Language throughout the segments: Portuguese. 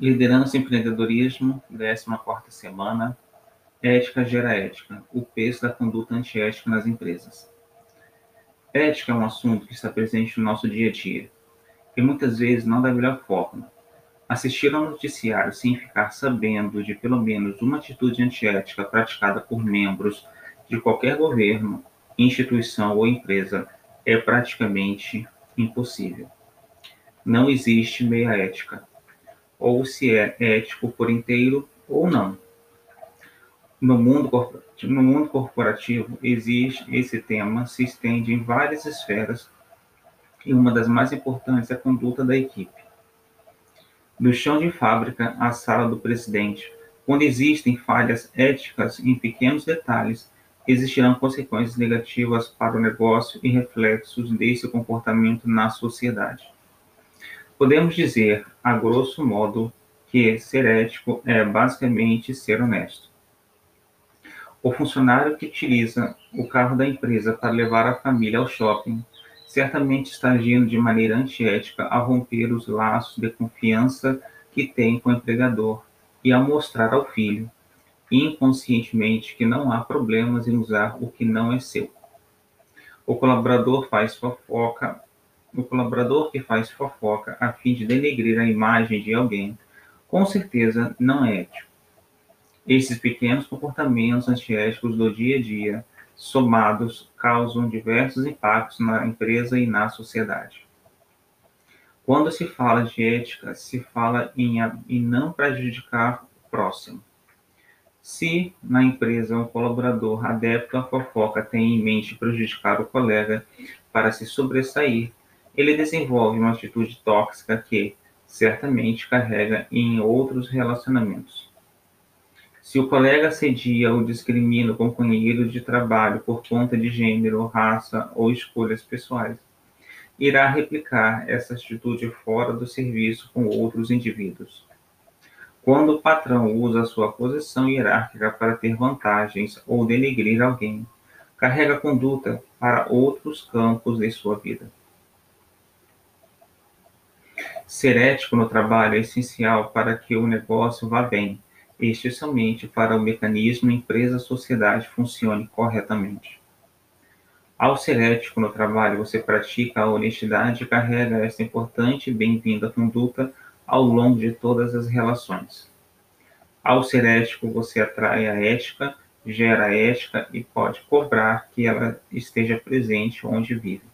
Liderança e empreendedorismo, 14ª semana. Ética gera ética. O peso da conduta antiética nas empresas. Ética é um assunto que está presente no nosso dia a dia, e muitas vezes não da melhor forma. Assistir ao noticiário sem ficar sabendo de pelo menos uma atitude antiética praticada por membros de qualquer governo, instituição ou empresa é praticamente impossível. Não existe meia ética ou se é ético por inteiro ou não. No mundo, no mundo corporativo, existe esse tema, se estende em várias esferas e uma das mais importantes é a conduta da equipe. Do chão de fábrica à sala do presidente, quando existem falhas éticas em pequenos detalhes, existirão consequências negativas para o negócio e reflexos desse comportamento na sociedade. Podemos dizer, a grosso modo, que ser ético é basicamente ser honesto. O funcionário que utiliza o carro da empresa para levar a família ao shopping certamente está agindo de maneira antiética ao romper os laços de confiança que tem com o empregador e a mostrar ao filho, inconscientemente, que não há problemas em usar o que não é seu. O colaborador faz fofoca o colaborador que faz fofoca a fim de denegrir a imagem de alguém, com certeza não é ético. Esses pequenos comportamentos antiéticos do dia a dia, somados, causam diversos impactos na empresa e na sociedade. Quando se fala de ética, se fala em, em não prejudicar o próximo. Se na empresa um colaborador adepto à fofoca tem em mente prejudicar o colega para se sobressair, ele desenvolve uma atitude tóxica que, certamente, carrega em outros relacionamentos. Se o colega assedia ou discrimina o companheiro de trabalho por conta de gênero, raça ou escolhas pessoais, irá replicar essa atitude fora do serviço com outros indivíduos. Quando o patrão usa sua posição hierárquica para ter vantagens ou denegrir alguém, carrega conduta para outros campos de sua vida. Ser ético no trabalho é essencial para que o negócio vá bem, e especialmente para o mecanismo empresa-sociedade funcione corretamente. Ao ser ético no trabalho, você pratica a honestidade e carrega esta importante e bem-vinda conduta ao longo de todas as relações. Ao ser ético, você atrai a ética, gera a ética e pode cobrar que ela esteja presente onde vive.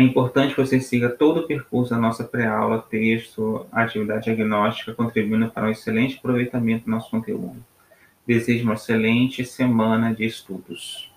É importante que você siga todo o percurso da nossa pré-aula, texto, atividade diagnóstica, contribuindo para um excelente aproveitamento do nosso conteúdo. Desejo uma excelente semana de estudos.